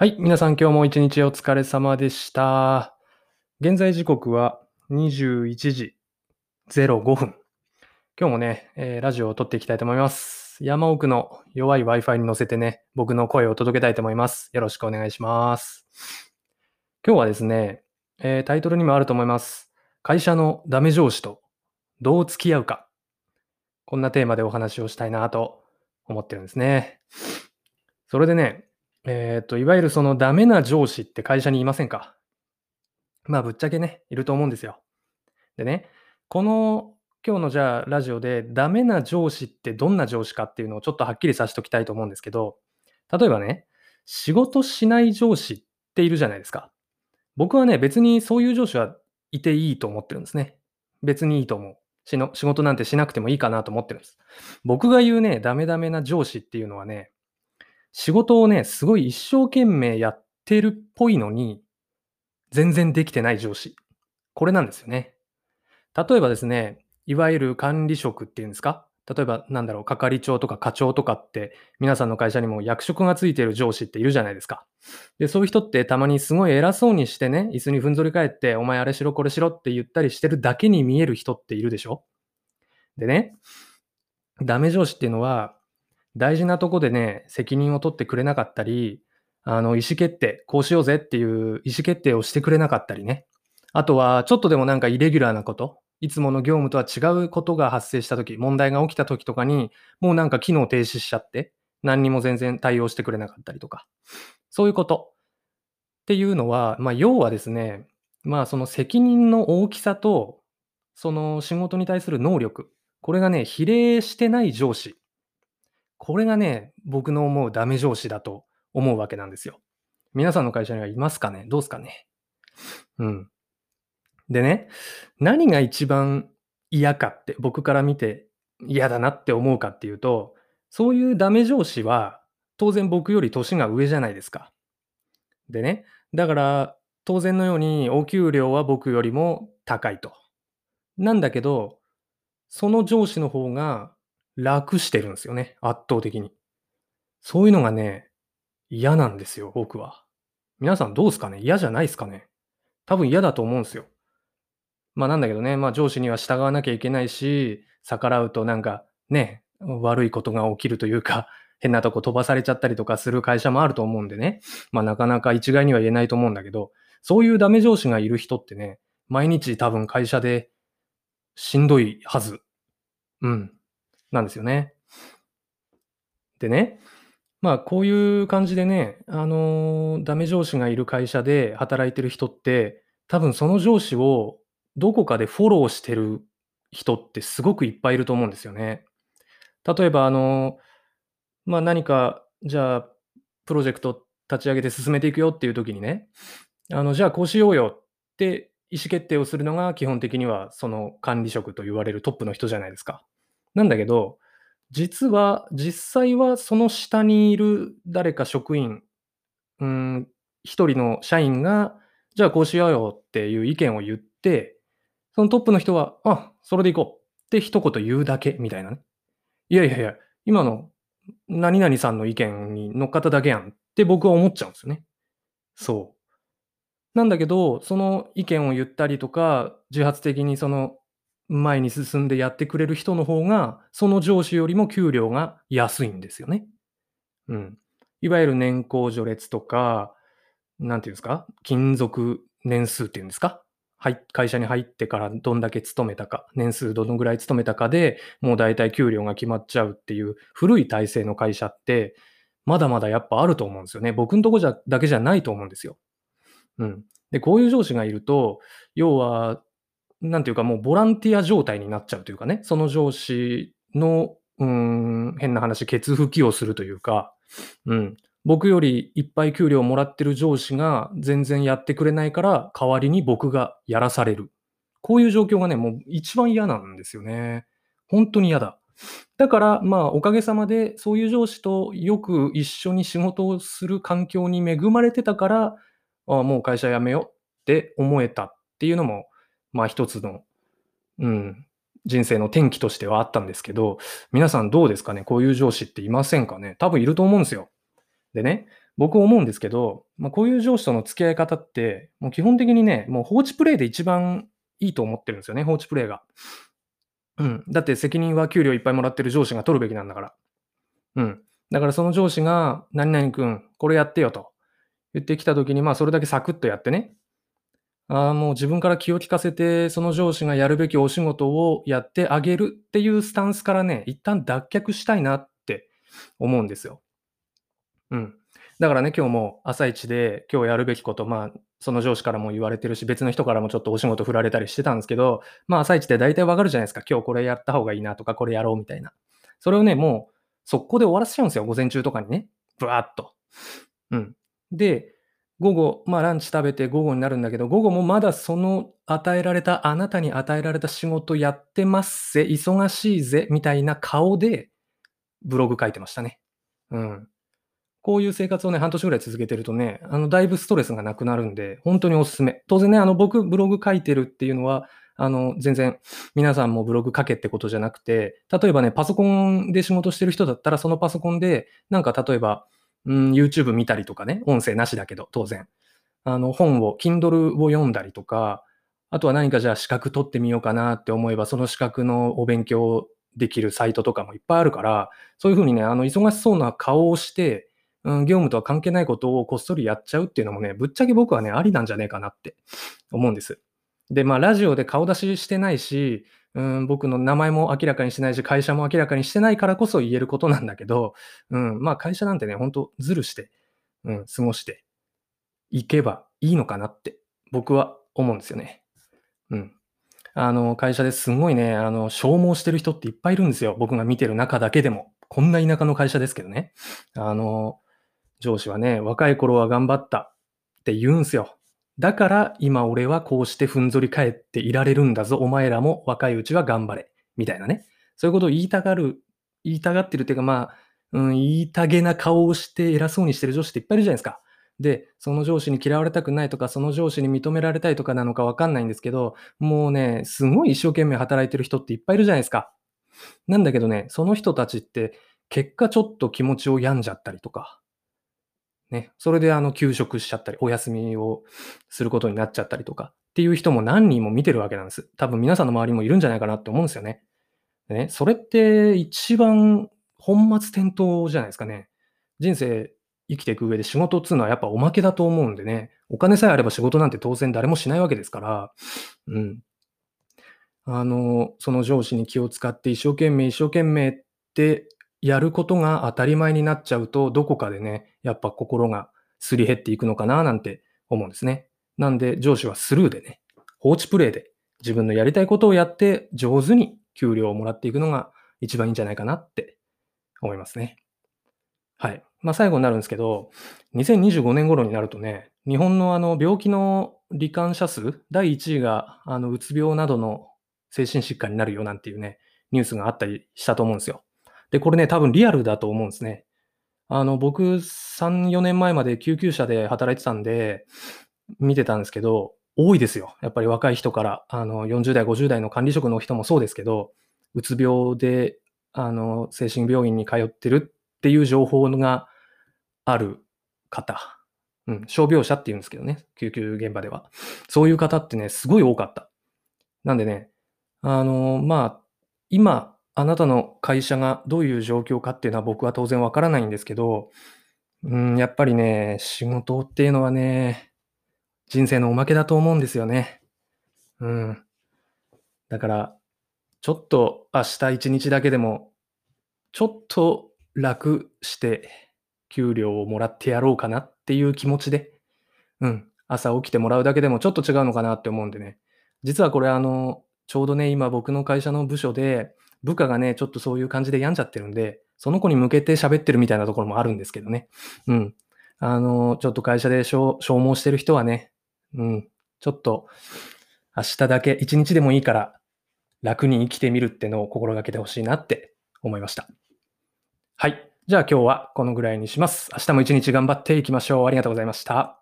はい、皆さん今日も一日お疲れ様でした。現在時刻は21時05分。今日もね、えーラジオを撮っていきたいと思います。山奥の弱い Wi-Fi に乗せてね、僕の声を届けたいと思います。よろしくお願いします。今日はですね、えータイトルにもあると思います。会社のダメ上司とどう付き合うか。こんなテーマでお話をしたいなと思ってるんですね。それでね、えっ、と、いわゆるそのダメな上司って会社にいませんか？まあ、ぶっちゃけね、いると思うんですよ。でね、この今日のじゃあラジオでダメな上司ってどんな上司かっていうのをちょっとはっきりさせておきたいと思うんですけど、例えばね、仕事しない上司っているじゃないですか。僕はね、別にそういう上司はいていいと思ってるんですね。別にいいと思う。しの仕事なんてしなくてもいいかなと思ってるんです。僕が言うね、ダメダメな上司っていうのはね、仕事をね、すごい一生懸命やってるっぽいのに、全然できてない上司。これなんですよね。例えばですね、いわゆる管理職っていうんですか？例えばなんだろう、係長とか課長とかって、皆さんの会社にも役職がついてる上司っているじゃないですか。で、そういう人ってたまにすごい偉そうにしてね、椅子にふんぞり返って、お前あれしろこれしろって言ったりしてるだけに見える人っているでしょ？でね、ダメ上司っていうのは、大事なとこでね、責任を取ってくれなかったり、あの、意思決定、こうしようぜっていう意思決定をしてくれなかったりね。あとは、ちょっとでもなんかイレギュラーなこと、いつもの業務とは違うことが発生したとき、問題が起きたときとかに、もうなんか機能停止しちゃって、何にも全然対応してくれなかったりとか。そういうこと。っていうのは、まあ、要はですね、まあ、その責任の大きさと、その仕事に対する能力、これがね、比例してない上司。これがね、僕の思うダメ上司だと思うわけなんですよ。皆さんの会社にはいますかね？どうですかね？うん。でね、何が一番嫌かって、僕から見て嫌だなって思うかっていうと、そういうダメ上司は、当然僕より年が上じゃないですか。でね、だから、当然のようにお給料は僕よりも高いと。なんだけど、その上司の方が楽してるんですよね、圧倒的に。そういうのがね、嫌なんですよ、僕は。皆さんどうですかね？嫌じゃないですかね？多分嫌だと思うんですよ。まあなんだけどね、まあ上司には従わなきゃいけないし、逆らうとなんかね、悪いことが起きるというか、変なとこ飛ばされちゃったりとかする会社もあると思うんでね、まあなかなか一概には言えないと思うんだけど、そういうダメ上司がいる人ってね、毎日多分会社でしんどいはず。うん。なんですよね。でね、まあこういう感じでね、あのダメ上司がいる会社で働いてる人って、多分その上司をどこかでフォローしてる人ってすごくいっぱいいると思うんですよね。例えば、あのまあ何か、じゃあ、プロジェクト立ち上げて進めていくよっていう時にね、あの、じゃあこうしようよって意思決定をするのが基本的にはその管理職と言われるトップの人じゃないですか。なんだけど、実は、実際はその下にいる誰か職員、うん、一人の社員が、じゃあこうしようよっていう意見を言って、そのトップの人は、あ、それでいこうって一言言うだけみたいなね。いやいやいや、今の何々さんの意見に乗っかっただけやんって僕は思っちゃうんですよね。そう。なんだけど、その意見を言ったりとか、自発的にその前に進んでやってくれる人の方が、その上司よりも給料が安いんですよね。うん。いわゆる年功序列とか、なんていうんですか、勤続年数っていうんですか、はい、会社に入ってからどんだけ勤めたか、年数どのぐらい勤めたかでもう大体給料が決まっちゃうっていう古い体制の会社って、まだまだやっぱあると思うんですよね。僕のとこじゃだけじゃないと思うんですよ。うん。で、こういう上司がいると、要は、なんていうかもうボランティア状態になっちゃうというかね、その上司の、うん、変な話、ケツ吹きをするというか、うん。僕よりいっぱい給料をもらってる上司が全然やってくれないから、代わりに僕がやらされる。こういう状況がね、もう一番嫌なんですよね。本当に嫌だ。だから、まあ、おかげさまで、そういう上司とよく一緒に仕事をする環境に恵まれてたから、ああもう会社辞めようって思えたっていうのも、まあ一つの、うん、人生の転機としてはあったんですけど、皆さんどうですかね？こういう上司っていませんかね？多分いると思うんですよ。でね、僕思うんですけど、まあ、こういう上司との付き合い方って、もう基本的にね、もう放置プレイで一番いいと思ってるんですよね、放置プレイが。うん。だって責任は給料いっぱいもらってる上司が取るべきなんだから。うん。だからその上司が、何々君、これやってよと言ってきたときに、まあそれだけサクッとやってね。ああ、もう自分から気を利かせて、その上司がやるべきお仕事をやってあげるっていうスタンスからね、一旦脱却したいなって思うんですよ。うん。だからね、今日も朝一で今日やるべきこと、まあ、その上司からも言われてるし、別の人からもちょっとお仕事振られたりしてたんですけど、まあ朝一で大体わかるじゃないですか。今日これやった方がいいなとか、これやろうみたいな。それをね、もう速攻で終わらせちゃうんですよ。午前中とかにね。ブワーっと。うん。で、午後、まあランチ食べて午後になるんだけど、午後もまだその与えられた、あなたに与えられた仕事やってますぜ、忙しいぜ、みたいな顔でブログ書いてましたね。うん。こういう生活をね、半年ぐらい続けてるとね、あの、だいぶストレスがなくなるんで、本当におすすめ。当然ね、あの、僕、ブログ書いてるっていうのは、あの、全然、皆さんもブログ書けってことじゃなくて、例えばね、パソコンで仕事してる人だったら、そのパソコンで、なんか例えば、うん、YouTube 見たりとかね、音声なしだけど、当然。あの、本を、Kindle を読んだりとか、あとは何かじゃあ資格取ってみようかなって思えば、その資格のお勉強できるサイトとかもいっぱいあるから、そういうふうにね、あの、忙しそうな顔をして、うん、業務とは関係ないことをこっそりやっちゃうっていうのもね、ぶっちゃけ僕はね、ありなんじゃねえかなって思うんです。で、まあ、ラジオで顔出ししてないし、うん、僕の名前も明らかにしてないし、会社も明らかにしてないからこそ言えることなんだけど、うん、まあ、会社なんてね、ほんとずるして、うん、過ごしていけばいいのかなって、僕は思うんですよね。うん。あの、会社ですごいね、あの、消耗してる人っていっぱいいるんですよ。僕が見てる中だけでも。こんな田舎の会社ですけどね。あの、上司はね、若い頃は頑張ったって言うんすよ。だから今俺はこうしてふんぞり返っていられるんだぞ。お前らも若いうちは頑張れ。みたいなね。そういうことを言いたがる、言いたがってるっていうか、まあ、うん、言いたげな顔をして偉そうにしてる上司っていっぱいいるじゃないですか。で、その上司に嫌われたくないとか、その上司に認められたいとかなのかわかんないんですけど、もうね、すごい一生懸命働いてる人っていっぱいいるじゃないですか。なんだけどね、その人たちって結果ちょっと気持ちを病んじゃったりとか、ね、それであの休職しちゃったり、お休みをすることになっちゃったりとかっていう人も何人も見てるわけなんです。多分皆さんの周りもいるんじゃないかなって思うんですよね。でね、それって一番本末転倒じゃないですかね。人生生きていく上で仕事っていうのはやっぱおまけだと思うんでね、お金さえあれば仕事なんて当然誰もしないわけですから、うん。あの、その上司に気を使って一生懸命一生懸命ってやることが当たり前になっちゃうと、どこかでね、やっぱ心がすり減っていくのかななんて思うんですね。なんで上司はスルーでね、放置プレイで自分のやりたいことをやって上手に給料をもらっていくのが一番いいんじゃないかなって思いますね。はい。まあ最後になるんですけど、2025年頃になるとね、日本のあの病気の罹患者数、第1位があのうつ病などの精神疾患になるよなんていうね、ニュースがあったりしたと思うんですよ。で、これね、多分リアルだと思うんですね。あの、僕、3、4年前まで救急車で働いてたんで、見てたんですけど、多いですよ。やっぱり若い人から、あの、40代、50代の管理職の人もそうですけど、うつ病で、あの、精神病院に通ってるっていう情報がある方。うん、傷病者って言うんですけどね、救急現場では。そういう方ってね、すごい多かった。なんでね、あの、まあ、今、あなたの会社がどういう状況かっていうのは僕は当然わからないんですけど、うん、やっぱりね、仕事っていうのはね、人生のおまけだと思うんですよね。うん。だから、ちょっと明日一日だけでも、ちょっと楽して給料をもらってやろうかなっていう気持ちで、うん、朝起きてもらうだけでもちょっと違うのかなって思うんでね。実はこれあの、ちょうどね、今僕の会社の部署で、部下がね、ちょっとそういう感じで病んじゃってるんで、その子に向けて喋ってるみたいなところもあるんですけどね。うん。あの、ちょっと会社で消耗してる人はね、うん、ちょっと明日だけ、一日でもいいから楽に生きてみるってのを心がけてほしいなって思いました。はい。じゃあ今日はこのぐらいにします。明日も一日頑張っていきましょう。ありがとうございました。